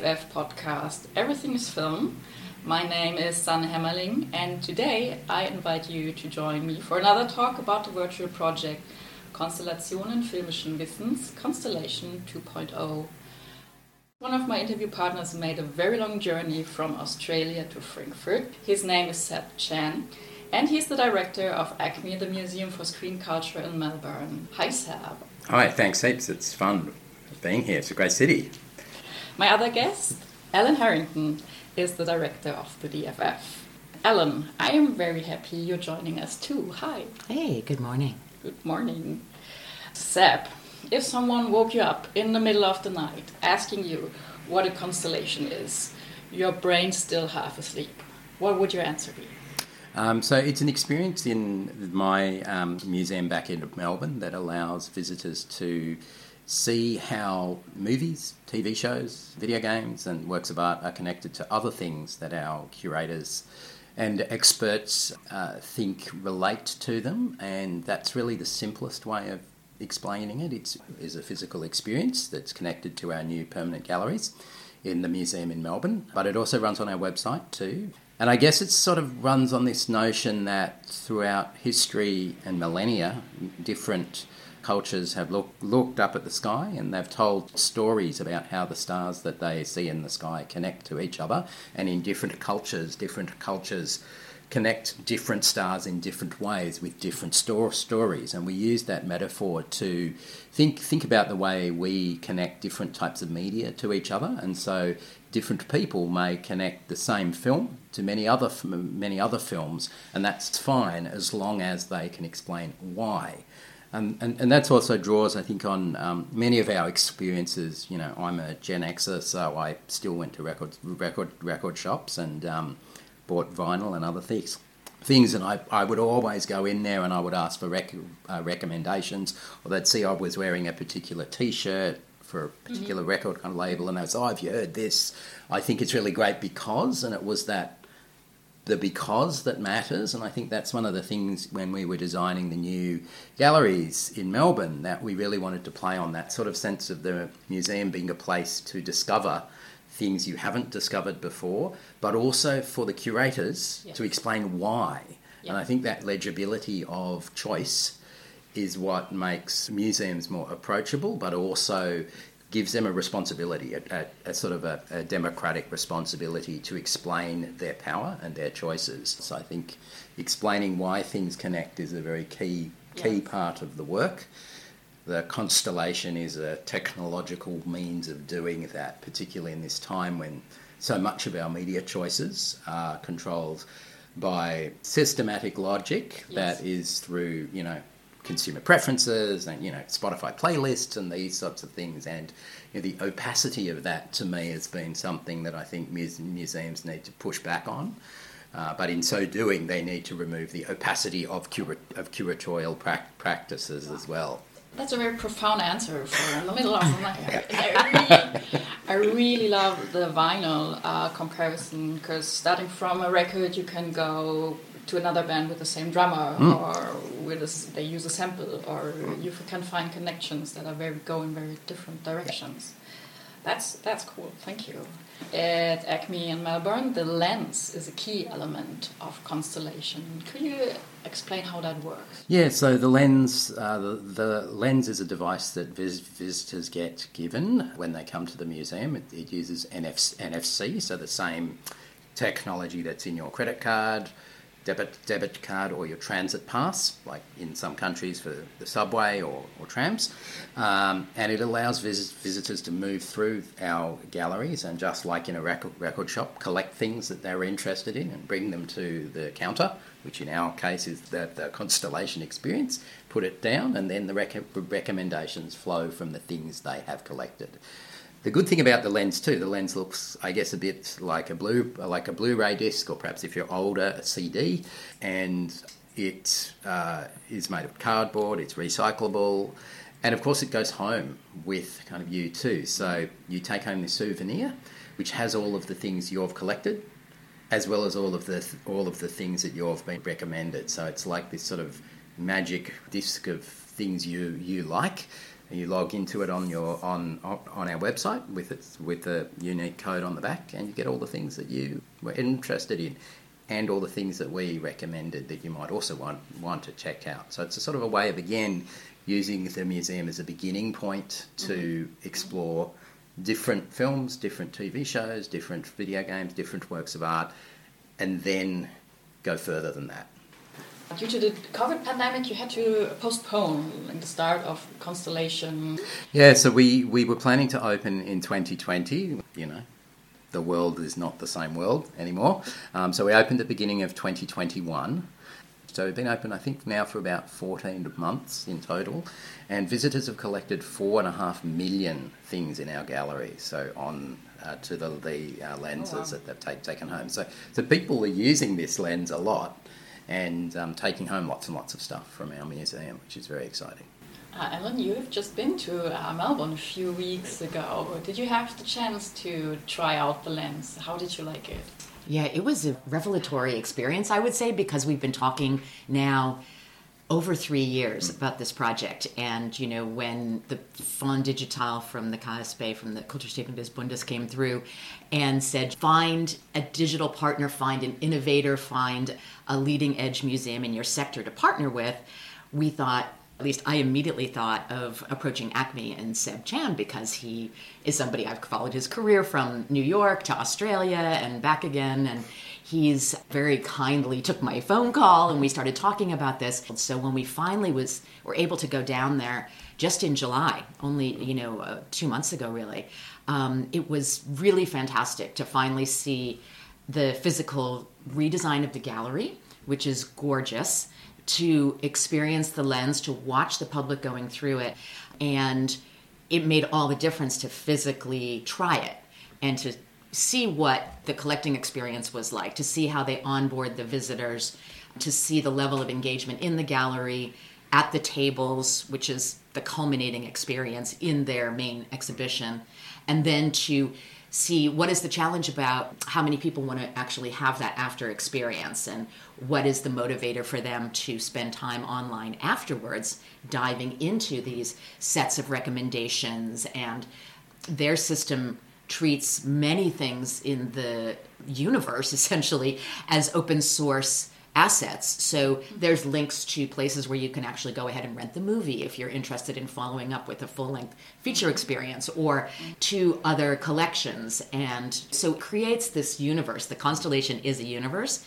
DFF podcast. Everything is film. My name is Sanne Hemmerling, and today I invite you to join me for another talk about the virtual project Konstellationen filmischen Wissens, Constellation 2.0. One of my interview partners made a very long journey from Australia to Frankfurt. His name is Seb Chan, and he's the director of ACMI, the Museum for Screen Culture in Melbourne. Hi, Seb. Hi, thanks heaps. It's fun being here. It's a great city. My other guest, Ellen Harrington, is the director of the DFF. Ellen, I am very happy you're joining us too. Hi. Hey, good morning. Good morning. Seb, if someone woke you up in the middle of the night asking you what a constellation is, your brain still half asleep, what would your answer be? Um, so it's an experience in my um, museum back in Melbourne that allows visitors to see how movies, TV shows, video games, and works of art are connected to other things that our curators and experts uh, think relate to them, and that's really the simplest way of explaining it. It's is a physical experience that's connected to our new permanent galleries in the museum in Melbourne, but it also runs on our website too. And I guess it sort of runs on this notion that throughout history and millennia, different cultures have look, looked up at the sky and they've told stories about how the stars that they see in the sky connect to each other. And in different cultures, different cultures connect different stars in different ways with different stories and we use that metaphor to think think about the way we connect different types of media to each other and so different people may connect the same film to many other many other films and that's fine as long as they can explain why and, and, and that's also draws, I think, on um, many of our experiences. You know, I'm a Gen Xer, so I still went to record record record shops and um, bought vinyl and other things. Things, and I, I would always go in there and I would ask for rec- uh, recommendations, or they'd see I was wearing a particular T-shirt for a particular mm-hmm. record kind of label, and they would say, "Oh, have you heard this? I think it's really great because," and it was that the because that matters, and I think that's one of the things when we were designing the new galleries in Melbourne that we really wanted to play on that sort of sense of the museum being a place to discover things you haven't discovered before, but also for the curators to explain why. And I think that legibility of choice is what makes museums more approachable, but also gives them a responsibility, a, a, a sort of a, a, democratic responsibility to explain their power and their choices. So I think explaining why things connect is a very key key yeah. part of the work. The constellation is a technological means of doing that, particularly in this time when so much of our media choices are controlled by systematic logic yes. that is through, you know, consumer preferences and you know Spotify playlists and these sorts of things. And you know, the opacity of that to me has been something that I think muse- museums need to push back on. Uh, but in so doing, they need to remove the opacity of, cura- of curatorial pra- practices as well. That's a very profound answer for in the middle of the night. I really, I really love the vinyl uh, comparison because starting from a record, you can go to another band with the same drummer, mm. or with a, they use a sample, or you can find connections that are very go in very different directions. That's that's cool. Thank you. At ACMI in Melbourne, the lens is a key element of constellation. Could you explain how that works? Yeah, so the lens, uh, the, the, lens is a device that vis- visitors get given when they come to the museum. It, it uses NFC, NFC, so the same technology that's in your credit card debit debit card or your transit pass, like in some countries for the subway or, or trams, um, and it allows vis- visitors to move through our galleries and just like in a record, record shop, collect things that they're interested in and bring them to the counter, which in our case is the, the constellation experience. Put it down, and then the rec- recommendations flow from the things they have collected. The good thing about the lens too, the lens looks, I guess, a bit like a blue, like a Blu-ray disc, or perhaps if you're older, a CD, and it uh, is made of cardboard. It's recyclable, and of course, it goes home with kind of you too. So you take home this souvenir, which has all of the things you've collected, as well as all of the all of the things that you've been recommended. So it's like this sort of magic disc of things you you like You log into it on your on on our website with its with the unique code on the back, and you get all the things that you were interested in, and all the things that we recommended that you might also want want to check out. So it's a sort of a way of again using the museum as a beginning point to mm-hmm. explore different films, different TV shows, different video games, different works of art, and then go further than that. Due to the COVID pandemic, you had to postpone the start of Constellation. Yeah, so we, we were planning to open in 2020. You know, the world is not the same world anymore. Um, so we opened at the beginning of 2021. So we've been open, I think, now for about 14 months in total, and visitors have collected four and a half million things in our gallery. So on uh, to the, the uh, lenses oh, wow. that they've take, taken home. So so people are using this lens a lot and um, taking home lots and lots of stuff from our museum, which is very exciting. Uh, Ellen, you have just been to uh, Melbourne a few weeks ago. Did you have the chance to try out the lens? How did you like it? Yeah, it was a revelatory experience, I would say, because we've been talking now over three years about this project. And, you know, when the Fonds Digital from the KSB, from the Kulturstiftung des Bundes came through and said, find a digital partner, find an innovator, find a leading edge museum in your sector to partner with, we thought, at least I immediately thought of approaching ACMI and Seb Chan because he is somebody I've followed his career from New York to Australia and back again. And he's very kindly took my phone call and we started talking about this. So when we finally was were able to go down there just in July, only you know uh, two months ago, really, um, it was really fantastic to finally see the physical redesign of the gallery, which is gorgeous to experience the lens, to watch the public going through it. And it made all the difference to physically try it and to see what the collecting experience was like, to see how they onboard the visitors, to see the level of engagement in the gallery, at the tables, which is the culminating experience in their main exhibition, and then to see what is the challenge about how many people want to actually have that after experience and what is the motivator for them to spend time online afterwards diving into these sets of recommendations? And their system treats many things in the universe essentially as open source assets. So there's links to places where you can actually go ahead and rent the movie if you're interested in following up with a full length feature mm-hmm. experience or to other collections. And so it creates this universe. The constellation is a universe.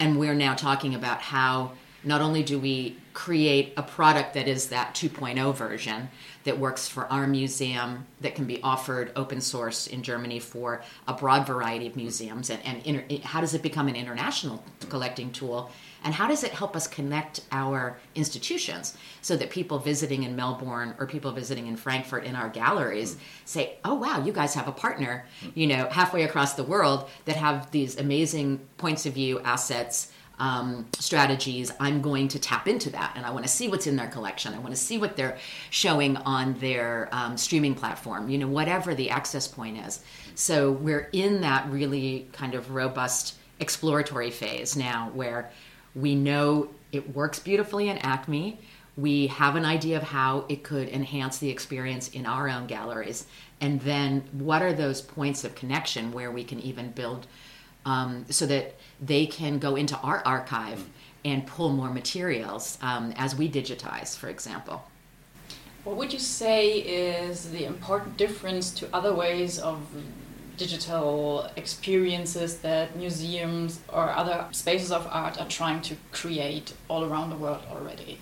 And we're now talking about how not only do we create a product that is that 2.0 version that works for our museum that can be offered open source in Germany for a broad variety of museums and, and inter, how does it become an international collecting tool? And how does it help us connect our institutions so that people visiting in Melbourne or people visiting in Frankfurt in our galleries say, "Oh wow, you guys have a partner, you know, halfway across the world that have these amazing points of view assets um, strategies, I'm going to tap into that and I want to see what's in their collection. I want to see what they're showing on their um, streaming platform, you know, whatever the access point is. So we're in that really kind of robust exploratory phase now where we know it works beautifully in ACMI. We have an idea of how it could enhance the experience in our own galleries. And then what are those points of connection where we can even build um, so that they can go into our archive and pull more materials um, as we digitize, for example. What would you say is the important difference to other ways of digital experiences that museums or other spaces of art are trying to create all around the world already?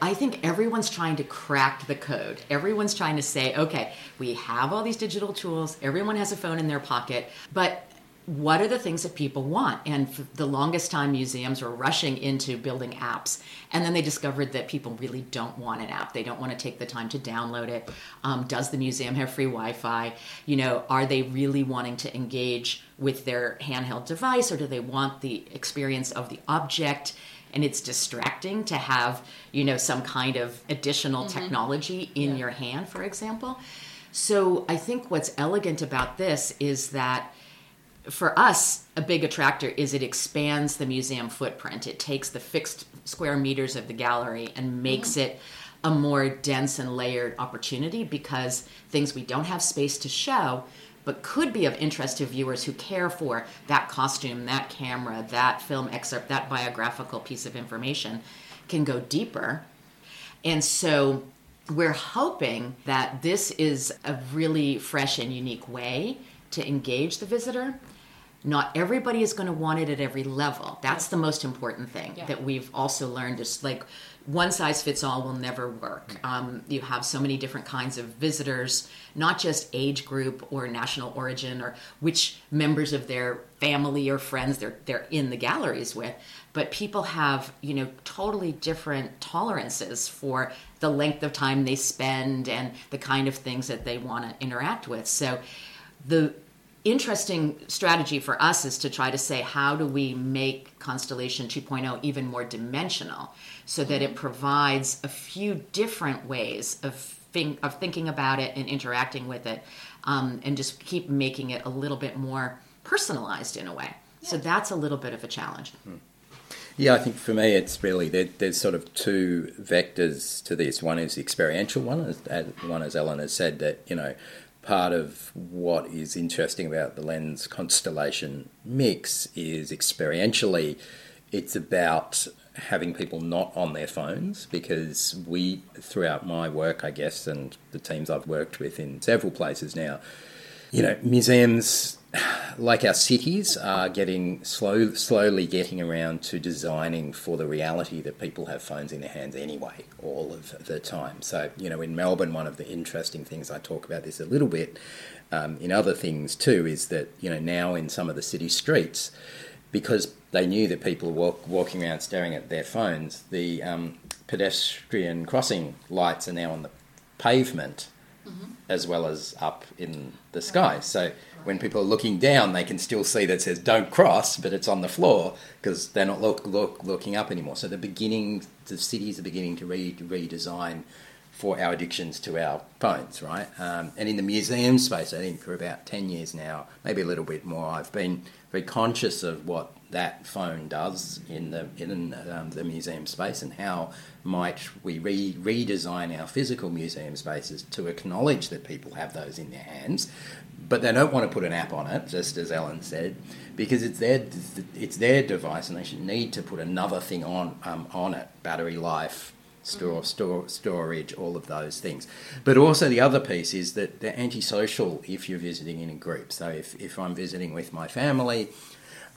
I think everyone's trying to crack the code. Everyone's trying to say, okay, we have all these digital tools, everyone has a phone in their pocket, but what are the things that people want? And for the longest time, museums were rushing into building apps. And then they discovered that people really don't want an app. They don't want to take the time to download it. Um, does the museum have free Wi Fi? You know, are they really wanting to engage with their handheld device or do they want the experience of the object? And it's distracting to have, you know, some kind of additional mm-hmm. technology in yeah. your hand, for example. So I think what's elegant about this is that for us, a big attractor is it expands the museum footprint. It takes the fixed square meters of the gallery and makes mm. it a more dense and layered opportunity because things we don't have space to show but could be of interest to viewers who care for that costume, that camera, that film excerpt, that biographical piece of information can go deeper. And so we're hoping that this is a really fresh and unique way to engage the visitor. Not everybody is going to want it at every level. That's the most important thing Yeah. that we've also learned is like one size fits all will never work. Um, you have so many different kinds of visitors, not just age group or national origin or which members of their family or friends they're they're in the galleries with, but people have you know totally different tolerances for the length of time they spend and the kind of things that they want to interact with. So the interesting strategy for us is to try to say how do we make constellation 2.0 even more dimensional so that it provides a few different ways of think, of thinking about it and interacting with it um, and just keep making it a little bit more personalized in a way. So that's a little bit of a challenge. Yeah, I think for me it's really there, there's sort of two vectors to this. One is the experiential one, as, as one as Ellen has said that you know part of what is interesting about the lens constellation mix is experientially it's about having people not on their phones because we throughout my work I guess and the teams I've worked with in several places now you know museums like our cities are getting slow, slowly getting around to designing for the reality that people have phones in their hands anyway, all of the time. So, you know, in Melbourne, one of the interesting things I talk about this a little bit um, in other things too is that you know now in some of the city streets, because they knew that people were walk, walking around staring at their phones, the um, pedestrian crossing lights are now on the pavement as well as up in the sky. So when people are looking down, they can still see that says "Don't cross," but it's on the floor because they're not look, look, looking up anymore. So the beginning, the cities are beginning to re- redesign for our addictions to our phones, right? Um, and in the museum space, I think for about ten years now, maybe a little bit more, I've been very conscious of what that phone does in the in um, the museum space and how might we re- redesign our physical museum spaces to acknowledge that people have those in their hands, but they don't want to put an app on it, just as Ellen said, because it's their it's their device and they should need to put another thing on um, on it, battery life, store, store, storage, all of those things. But also the other piece is that they're antisocial if you're visiting in a group. So if, if I'm visiting with my family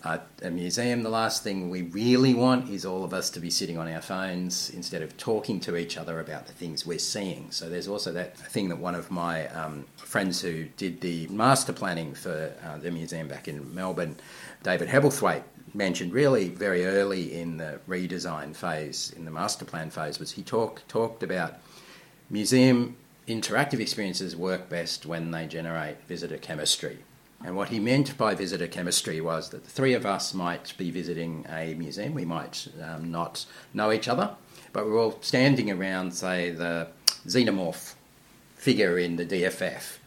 at a museum, the last thing we really want is all of us to be sitting on our phones instead of talking to each other about the things we're seeing. So there's also that thing that one of my um, friends who did the master planning for uh, the museum back in Melbourne, David Hebblethwaite, mentioned really very early in the redesign phase, in the master plan phase, was he talk, talked about museum interactive experiences work best when they generate visitor chemistry. And what he meant by visitor chemistry was that the three of us might be visiting a museum, we might um, not know each other, but we're all standing around, say, the xenomorph figure in the DFF.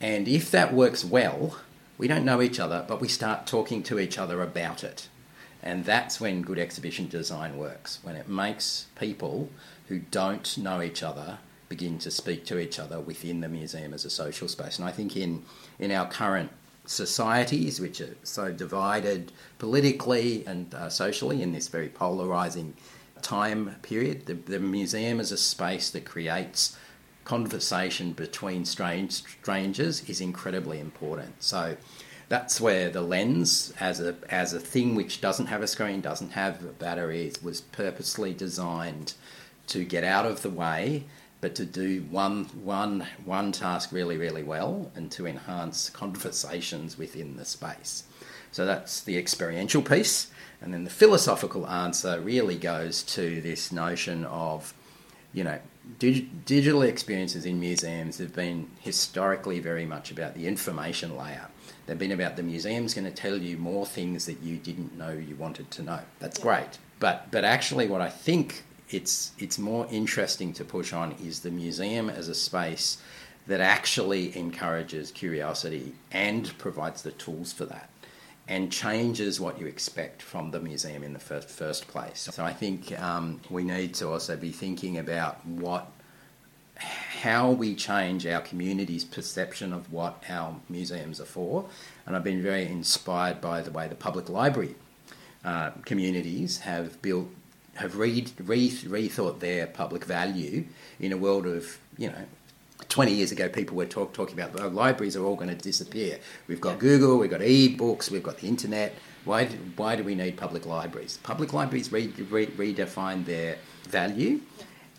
And if that works well, we don't know each other, but we start talking to each other about it. And that's when good exhibition design works, when it makes people who don't know each other begin to speak to each other within the museum as a social space. And I think in, in our current societies, which are so divided politically and uh, socially in this very polarizing time period, the, the museum as a space that creates conversation between strange strangers is incredibly important. So that's where the lens, as a as a thing which doesn't have a screen, doesn't have batteries, was purposely designed to get out of the way, but to do one one one task really really well and to enhance conversations within the space. So that's the experiential piece, and then the philosophical answer really goes to this notion of, you know, dig- digital experiences in museums have been historically very much about the information layer. They've been about the museum's going to tell you more things that you didn't know you wanted to know. That's great. But but actually what I think it's it's more interesting to push on is the museum as a space that actually encourages curiosity and provides the tools for that. and changes what you expect from the museum in the first, first place. So I think um, we need to also be thinking about what how we change our community's perception of what our museums are for. And I've been very inspired by the way the public library uh, communities have built, have re, re, rethought their public value in a world of, you know, 20 years ago, people were talk, talking about oh, libraries are all going to disappear. We've got Google, we've got e-books, we've got the internet. Why, why do we need public libraries? Public libraries re, re, redefine their value,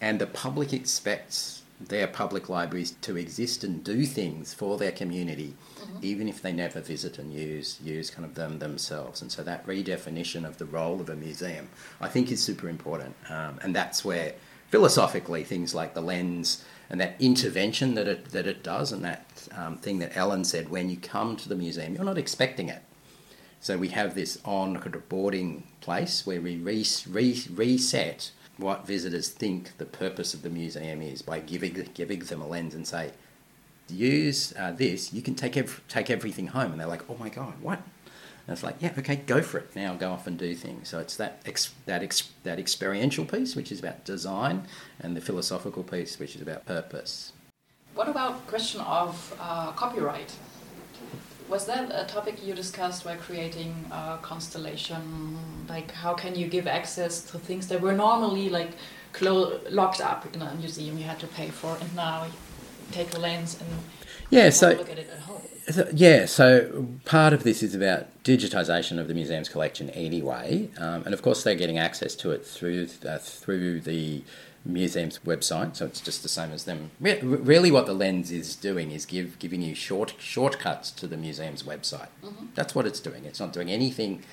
and the public expects their public libraries to exist and do things for their community, mm-hmm. even if they never visit and use use kind of them themselves. And so that redefinition of the role of a museum, I think, is super important. Um, and that's where philosophically things like the lens and that intervention that it that it does, and that um, thing that Ellen said, when you come to the museum, you're not expecting it. So we have this on boarding place where we re- re- reset what visitors think the purpose of the museum is by giving giving them a lens and say, use uh, this, you can take ev- take everything home, and they're like, oh my god, what? And it's like, yeah, okay, go for it. Now go off and do things. So it's that ex- that ex- that experiential piece, which is about design, and the philosophical piece, which is about purpose. What about question of uh, copyright? Was that a topic you discussed while creating a constellation? Like, how can you give access to things that were normally like locked up in a museum you had to pay for, and now take a lens and yeah, so look at it at home. So, yeah, so part of this is about digitisation of the museum's collection anyway, um, and of course they're getting access to it through uh, through the museum's website, so it's just the same as them. Re- really, what the lens is doing is give giving you short shortcuts to the museum's website. Mm-hmm. That's what it's doing. It's not doing anything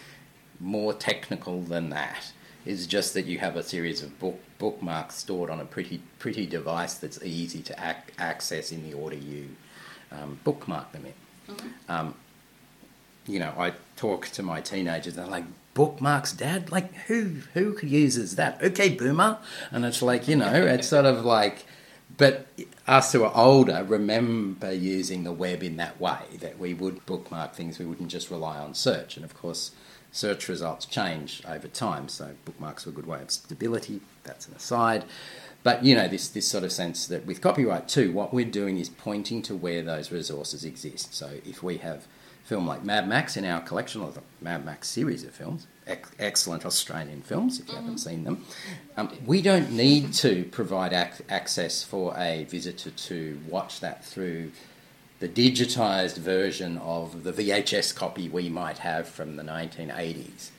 more technical than that. It's just that you have a series of book bookmarks stored on a pretty pretty device that's easy to ac- access in the order you um, bookmark them in. Mm-hmm. Um, you know, I talk to my teenagers, they're like, bookmarks, Dad? Like, who who uses that? Okay, boomer. And it's like, you know, it's sort of like, but us who are older remember using the web in that way, that we would bookmark things, we wouldn't just rely on search. And of course, search results change over time, so bookmarks are a good way of stability. That's an aside. But you know, this this sort of sense that with copyright too, what we're doing is pointing to where those resources exist. So if we have film like Mad Max in our collection, or the Mad Max series of films, ex- excellent Australian films if you mm-hmm. haven't seen them, um, we don't need to provide ac- access for a visitor to watch that through the digitised version of the VHS copy we might have from the 1980s.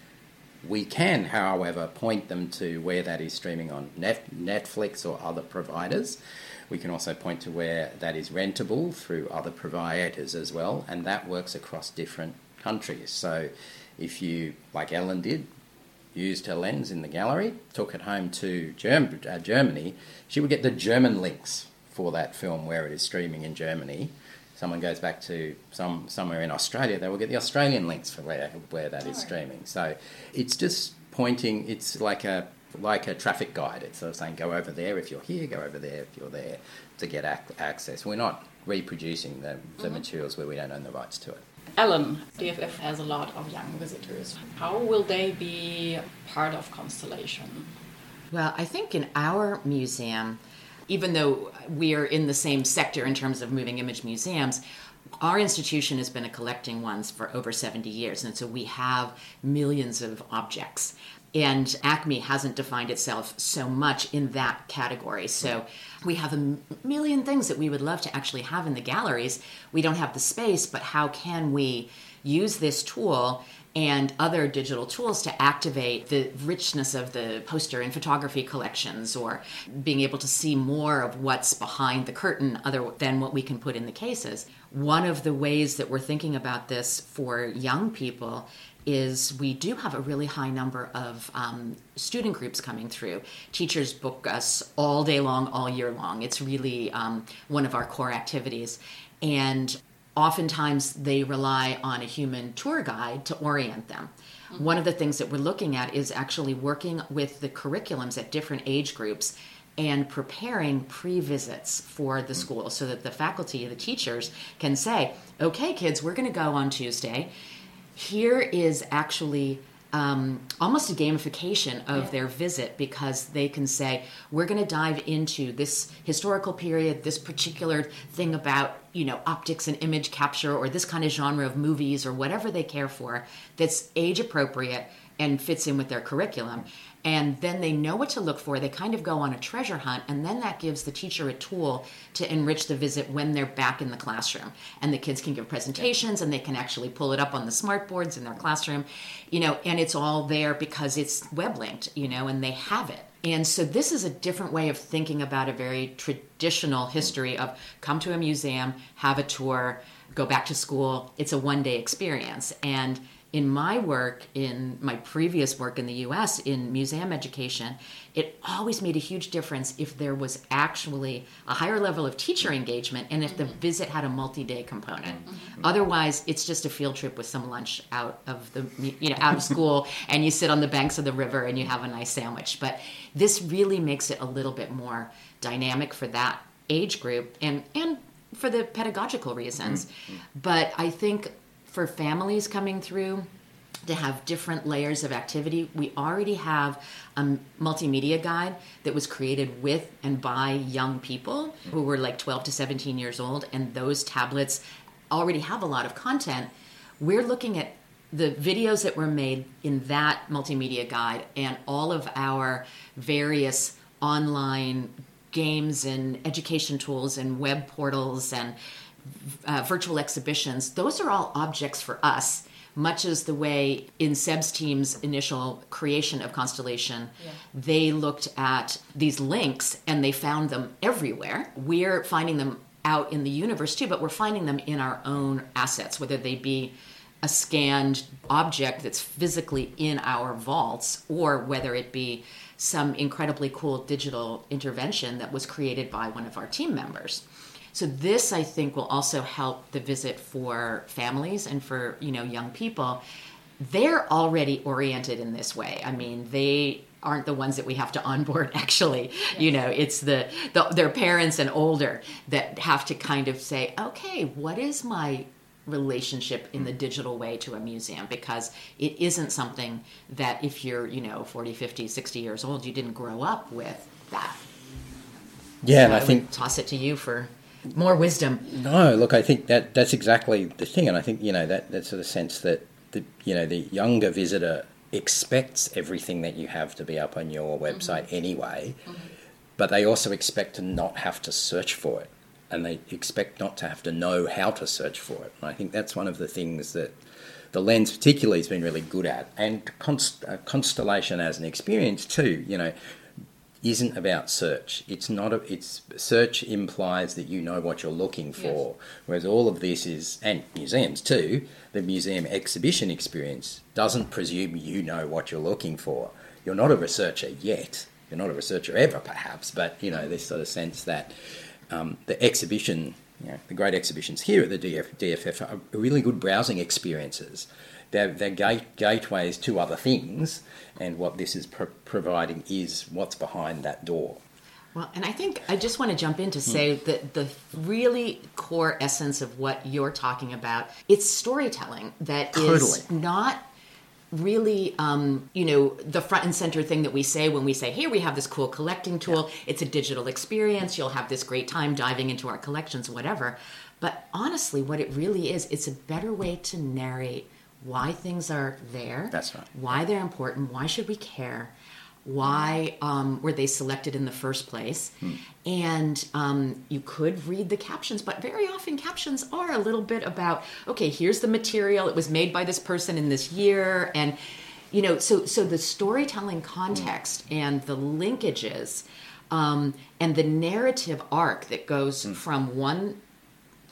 We can, however, point them to where that is streaming on Net- Netflix or other providers. We can also point to where that is rentable through other providers as well, and that works across different countries. So if you, like Ellen did, used her lens in the gallery, took it home to Germ- uh, Germany, she would get the German links for that film where it is streaming in Germany someone goes back to some somewhere in Australia, they will get the Australian links for where where that is streaming. So it's just pointing. It's like a like a traffic guide. It's sort of saying go over there if you're here, go over there if you're there to get ac- access. We're not reproducing the, the mm-hmm. materials where we don't own the rights to it. Ellen, DFF has a lot of young visitors. How will they be part of Constellation? Well, I think in our museum, even though we are in the same sector in terms of moving image museums, our institution has been a collecting ones for over 70 years, and so we have millions of objects. And ACMI hasn't defined itself so much in that category. So we have a million things that we would love to actually have in the galleries. We don't have the space, but how can we use this tool and other digital tools to activate the richness of the poster and photography collections or being able to see more of what's behind the curtain other than what we can put in the cases. One of the ways that we're thinking about this for young people is we do have a really high number of um, student groups coming through. Teachers book us all day long, all year long. It's really um, one of our core activities. And oftentimes they rely on a human tour guide to orient them. Mm-hmm. One of the things that we're looking at is actually working with the curriculums at different age groups and preparing pre visits for the mm. school so that the faculty, the teachers can say, okay, kids, we're going to go on Tuesday. Here is actually um, almost a gamification of Yeah. their visit because they can say, we're going to dive into this historical period, this particular thing about, you know, optics and image capture or this kind of genre of movies or whatever they care for that's age appropriate and fits in with their curriculum. And then they know what to look for. They kind of go on a treasure hunt, and then that gives the teacher a tool to enrich the visit when they're back in the classroom. And the kids can give presentations, and they can actually pull it up on the smart boards in their classroom, you know, and it's all there because it's web linked, you know, and they have it. And so this is a different way of thinking about a very traditional history of come to a museum, have a tour, go back to school. It's a one day experience. And in my work, in my previous work in the US in museum education, it always made a huge difference if there was actually a higher level of teacher engagement and if the mm-hmm. visit had a multi day component. Mm-hmm. Mm-hmm. Otherwise, it's just a field trip with some lunch out of the you know out of school and you sit on the banks of the river and you have a nice sandwich. But this really makes it a little bit more dynamic for that age group and and for the pedagogical reasons. But I think for families coming through to have different layers of activity, we already have a multimedia guide that was created with and by young people who were like 12 to 17 years old, and those tablets already have a lot of content. We're looking at the videos that were made in that multimedia guide and all of our various online games and education tools and web portals and uh, virtual exhibitions, those are all objects for us, much as the way in Seb's team's initial creation of Constellation, Yeah. they looked at these links and they found them everywhere. We're finding them out in the universe too, but we're finding them in our own assets, whether they be a scanned object that's physically in our vaults or whether it be some incredibly cool digital intervention that was created by one of our team members. So this I think will also help the visit for families and for, you know, young people. They're already oriented in this way. I mean, they aren't the ones that we have to onboard actually. You know it's the, the their parents and older that have to kind of say okay what is my relationship in the mm. digital way to a museum? Because it isn't something that if you're you know 40 50 60 years old you didn't grow up with that. Yeah, and So I think toss it to you for more wisdom No, look, I think that that's exactly the thing, and I think you know that that's the sense that the you know the younger visitor expects everything that you have to be up on your website anyway, but they also expect to not have to search for it, and they expect not to have to know how to search for it. And I think that's one of the things that the lens particularly has been really good at, and const- uh, Constellation as an experience too. You know, isn't about search. It's not a, it's search implies that you know what you're looking for. Whereas all of this is and museums too, the museum exhibition experience doesn't presume you know what you're looking for. You're not a researcher yet. You're not a researcher ever perhaps, but you know, this sort of sense that um, the exhibition, you know, the great exhibitions here at the DF, DFF are really good browsing experiences. They're, they're gate, gateways to other things, and what this is pro- providing is what's behind that door. Well, and I think I just want to jump in to say that the really core essence of what you're talking about, it's storytelling that is Totally. not really um, you know the front and center thing that we say when we say here we have this cool collecting tool. It's a digital experience. You'll have this great time diving into our collections whatever. But honestly what it really is it's a better way to narrate why things are there That's right. why they're important why should we care why um, were they selected in the first place? And um, you could read the captions but very often captions are a little bit about okay here's the material it was made by this person in this year and you know so so the storytelling context and the linkages um, and the narrative arc that goes from one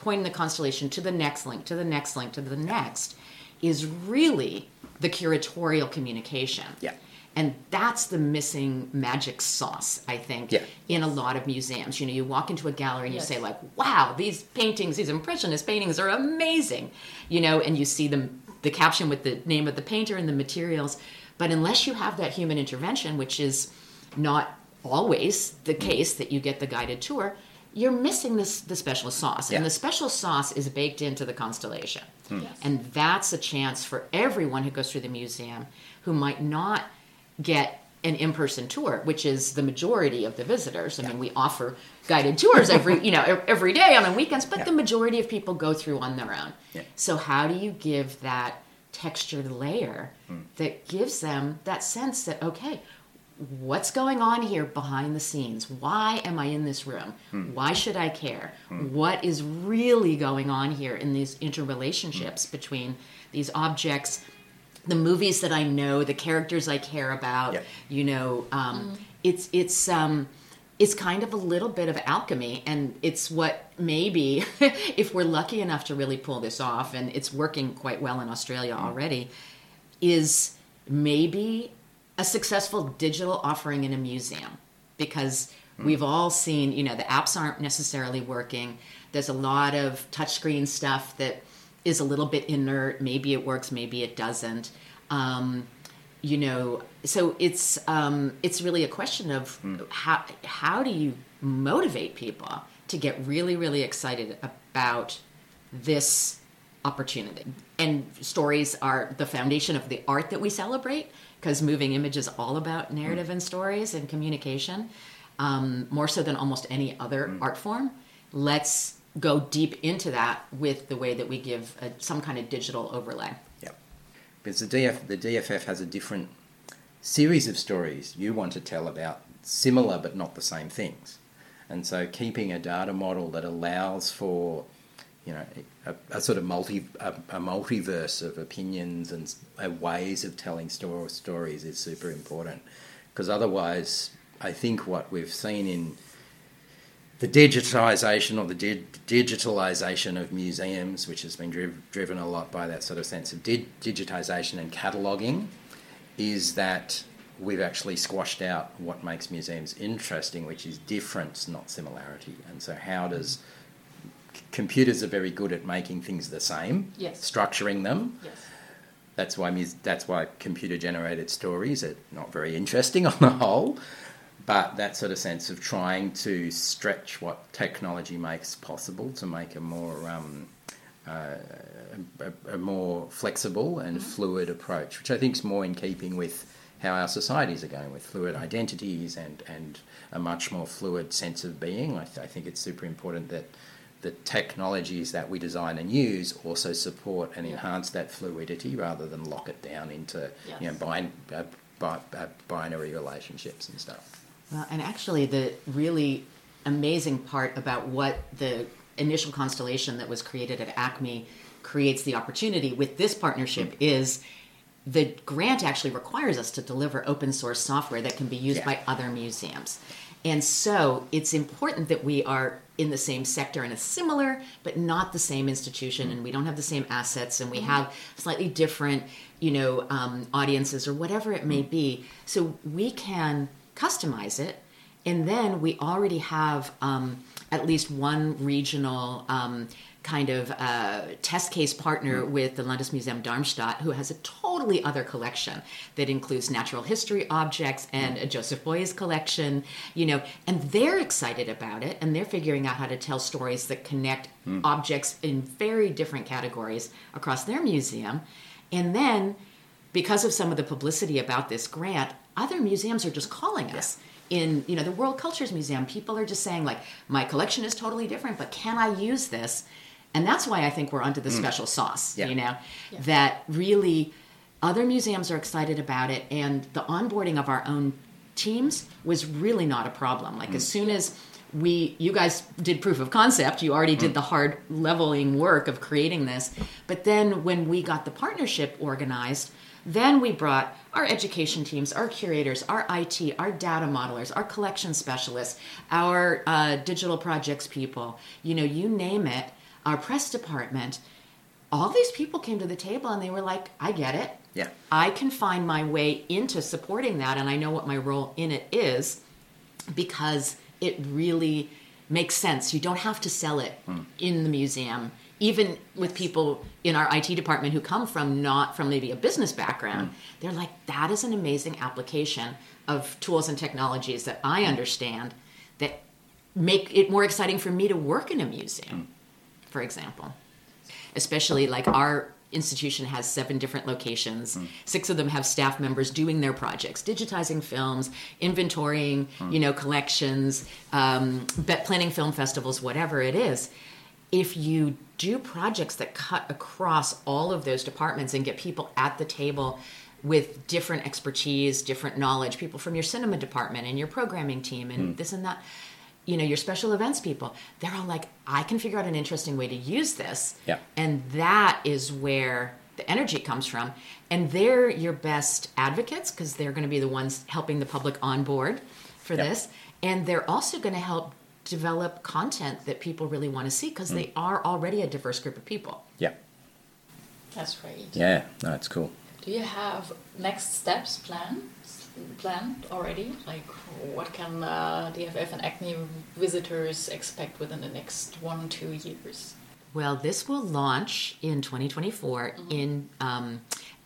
point in the constellation to the next link to the next link to the next is really the curatorial communication. Yeah. And that's the missing magic sauce, I think, Yeah. in a lot of museums. You know, you walk into a gallery and Yes. you say, like, wow, these paintings, these impressionist paintings are amazing. You know, and you see them the caption with the name of the painter and the materials. But unless you have that human intervention, which is not always the case that you get the guided tour, you're missing this the special sauce, Yeah. and the special sauce is baked into the constellation, Yes. and that's a chance for everyone who goes through the museum who might not get an in-person tour, which is the majority of the visitors. I mean, we offer guided tours every you know every day on the weekends, but Yeah. the majority of people go through on their own. Yeah. So how do you give that textured layer Hmm. that gives them that sense that okay, what's going on here behind the scenes? Why am I in this room? Hmm. Why should I care? What is really going on here in these interrelationships between these objects? The movies that I know, the characters I care about, Yeah. you know, um, it's it's um, it's kind of a little bit of alchemy, and it's what maybe if we're lucky enough to really pull this off, and it's working quite well in Australia already, is maybe a successful digital offering in a museum because we've all seen you know the apps aren't necessarily working. There's a lot of touchscreen stuff that is a little bit inert. Maybe it works maybe it doesn't. Um, you know so it's um, it's really a question of how how do you motivate people to get really really excited about this opportunity. And stories are the foundation of the art that we celebrate because moving image is all about narrative and stories and communication, um, more so than almost any other art form. Let's go deep into that with the way that we give a, some kind of digital overlay. Yep. Because the DF the DFF has a different series of stories you want to tell about similar but not the same things. And so keeping a data model that allows for you know a, a sort of multi a, a multiverse of opinions and uh, ways of telling sto- stories is super important because otherwise I think what we've seen in the digitization or the di- digitalization of museums, which has been driv- driven a lot by that sort of sense of di- digitization and cataloging, is that we've actually squashed out what makes museums interesting, which is difference, not similarity. And so, how does c- computers are very good at making things the same, Yes. structuring them. Yes. That's why that's why computer generated stories are not very interesting on the whole. But that sort of sense of trying to stretch what technology makes possible to make a more um, uh, a, a more flexible and fluid approach, which I think is more in keeping with how our societies are going with fluid identities and, and a much more fluid sense of being. I, th- I think it's super important that the technologies that we design and use also support and enhance that fluidity rather than lock it down into you know bin, uh, bi- uh, binary relationships and stuff. Well, and actually, the really amazing part about what the initial constellation that was created at ACMI creates the opportunity with this partnership is the grant actually requires us to deliver open source software that can be used Yeah. by other museums. And so it's important that we are in the same sector in a similar but not the same institution and we don't have the same assets and we have slightly different you know um, audiences or whatever it may be. So we can customize it and then we already have um, at least one regional um, kind of uh, test case partner hmm. with the Landesmuseum Darmstadt, who has a totally other collection that includes natural history objects and hmm. a Joseph Beuys collection, you know, and they're excited about it and they're figuring out how to tell stories that connect hmm. objects in very different categories across their museum. And then because of some of the publicity about this grant, other museums are just calling us. In you know the World Cultures Museum, people are just saying like, my collection is totally different, but can I use this? And that's why I think we're onto the mm. special sauce. Yeah. You know, Yeah. that really other museums are excited about it, and the onboarding of our own teams was really not a problem. Like as mm. soon as we you guys did proof of concept you already did mm. the hard leveling work of creating this but then when we got the partnership organized then we brought our education teams our curators our it our data modelers our collection specialists our uh, digital projects people you know you name it our press department all these people came to the table and they were like i get it Yeah. I can find my way into supporting that, and I know what my role in it is because it really makes sense. You don't have to sell it hmm. in the museum, even with people in our IT department who come from not from maybe a business background. Hmm. They're like, that is an amazing application of tools and technologies that I understand that make it more exciting for me to work in a museum, hmm. For example. Especially like our institution has seven different locations. Hmm. Six of them have staff members doing their projects, digitizing films, inventorying, hmm. you know, collections, um, planning film festivals, whatever it is. If you do projects that cut across all of those departments and get people at the table with different expertise, different knowledge, people from your cinema department and your programming team and hmm. this and that, you know, your special events people, they're all like, I can figure out an interesting way to use this. Yeah. And that is where the energy comes from. And they're your best advocates because they're going to be the ones helping the public on board for Yep. this. And they're also going to help develop content that people really want to see because they mm. are already a diverse group of people. Yeah. That's great. Yeah. No, it's cool. Do you have next steps planned planned already? Like, what can uh, DFF and ACMI visitors expect within the next one two years? Well, this will launch in 2024 in, um,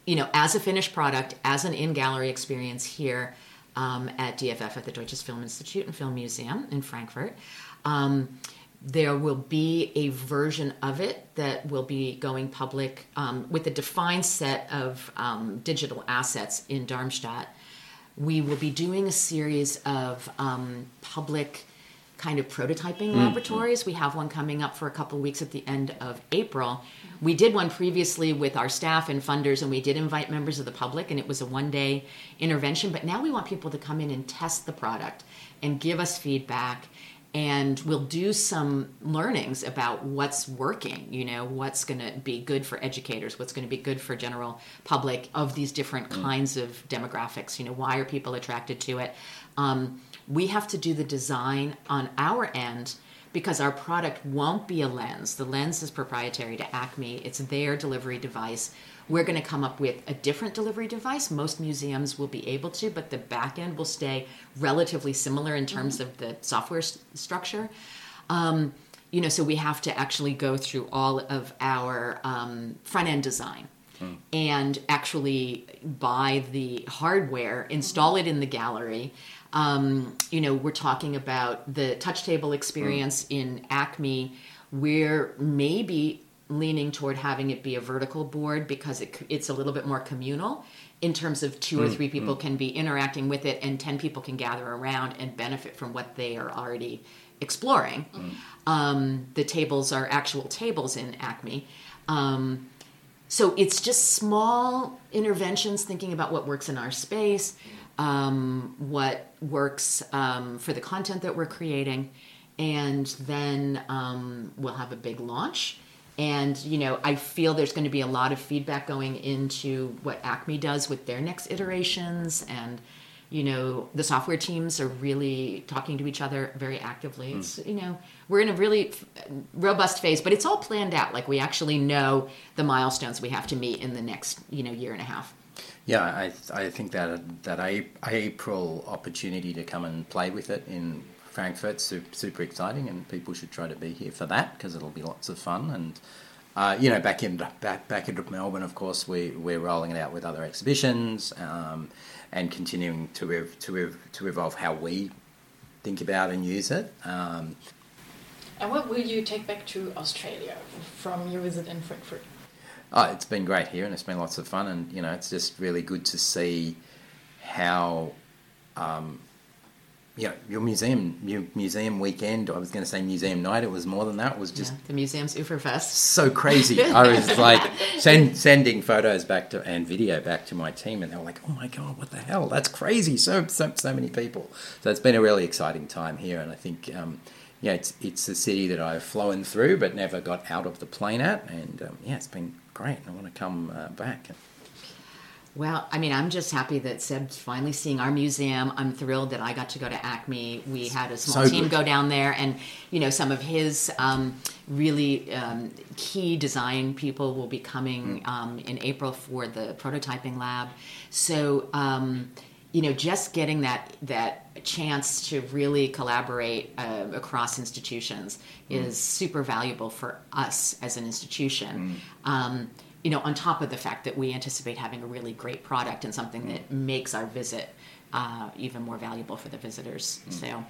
you know, as a finished product, as an in-gallery experience here um, at DFF at the Deutsches Film Institute and Film Museum in Frankfurt. Um, there will be a version of it that will be going public um, with a defined set of um, digital assets in Darmstadt. We will be doing a series of um, public kind of prototyping laboratories. We have one coming up for a couple of weeks at the end of April. We did one previously with our staff and funders, and we did invite members of the public, and it was a one day intervention. But now we want people to come in and test the product and give us feedback. And we'll do some learnings about what's working, you know, what's going to be good for educators, what's going to be good for general public of these different kinds of demographics. You know, why are people attracted to it? Um, we have to do the design on our end because our product won't be a lens. The lens is proprietary to ACMI, it's their delivery device. We're going to come up with a different delivery device. Most museums will be able to, but the back end will stay relatively similar in terms of the software s- structure. Um, you know, so we have to actually go through all of our um, front end design and actually buy the hardware, install it in the gallery. Um, you know, we're talking about the touch table experience in ACMI. We're maybe leaning toward having it be a vertical board because it, it's a little bit more communal in terms of two or three people can be interacting with it and 10 people can gather around and benefit from what they are already exploring. Um, the tables are actual tables in ACMI. Um, so it's just small interventions thinking about what works in our space um, what works um, for the content that we're creating and then um, we'll have a big launch and you know i feel there's going to be a lot of feedback going into what ACMI does with their next iterations. And you know the software teams are really talking to each other very actively. Hmm. It's you know we're in a really f- robust phase but it's all planned out. Like we actually know the milestones we have to meet in the next you know year and a half. Yeah, I, I think that that A- April opportunity to come and play with it in Frankfurt's super, super exciting, and people should try to be here for that because it'll be lots of fun. And uh, you know, back in back back in Melbourne, of course, we we're rolling it out with other exhibitions um, and continuing to ev- to ev- to evolve how we think about and use it. Um, And what will you take back to Australia from your visit in Frankfurt? Oh, it's been great here, and it's been lots of fun, and you know, it's just really good to see how, um, you know, your museum, your museum weekend. I was going to say museum night. It was more than that. It was just yeah, the Museumsuferfest. so crazy. I was like send, sending photos back to and video back to my team, and they were like, "Oh my god, what the hell? That's crazy! So so so many people." So it's been a really exciting time here, and I think. Um, yeah, it's it's a city that I've flown through but never got out of the plane at, and um, yeah, it's been great. I want to come uh, back. Well, I mean, I'm just happy that Seb's finally seeing our museum. I'm thrilled that I got to go to ACMI. We had a small So team good. go down there, and you know, some of his um, really um, key design people will be coming um, in April for the prototyping lab. So, um, you know, just getting that that chance to really collaborate uh, across institutions is super valuable for us as an institution. Um, you know, on top of the fact that we anticipate having a really great product and something that makes our visit uh, even more valuable for the visitors. So,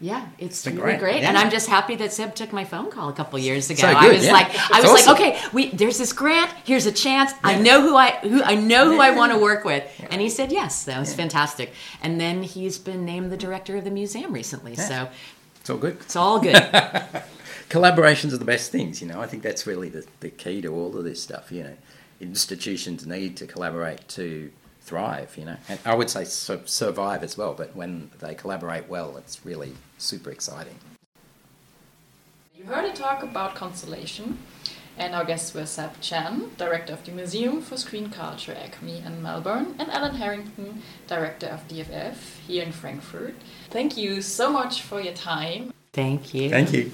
Yeah, it's, been really great. great, Yeah. and I'm just happy that Seb took my phone call a couple years ago. So I was yeah. like, I was awesome. like, okay, we there's this grant. Here's a chance. I know who I who I know who I want to work with, and he said yes. That was fantastic. And then he's been named the director of the museum recently, so It's all good. it's all good. Collaborations are the best things, you know. I think that's really the, the key to all of this stuff, you know. Institutions need to collaborate to thrive, you know. And I would say su- survive as well, but when they collaborate well, it's really super exciting. You heard a talk about Constellation, and our guests were Seb Chan, Director of the Museum for Screen Culture ACMI in Melbourne, and Ellen Harrington, Director of DFF here in Frankfurt. Thank you so much for your time. Thank you. Thank you.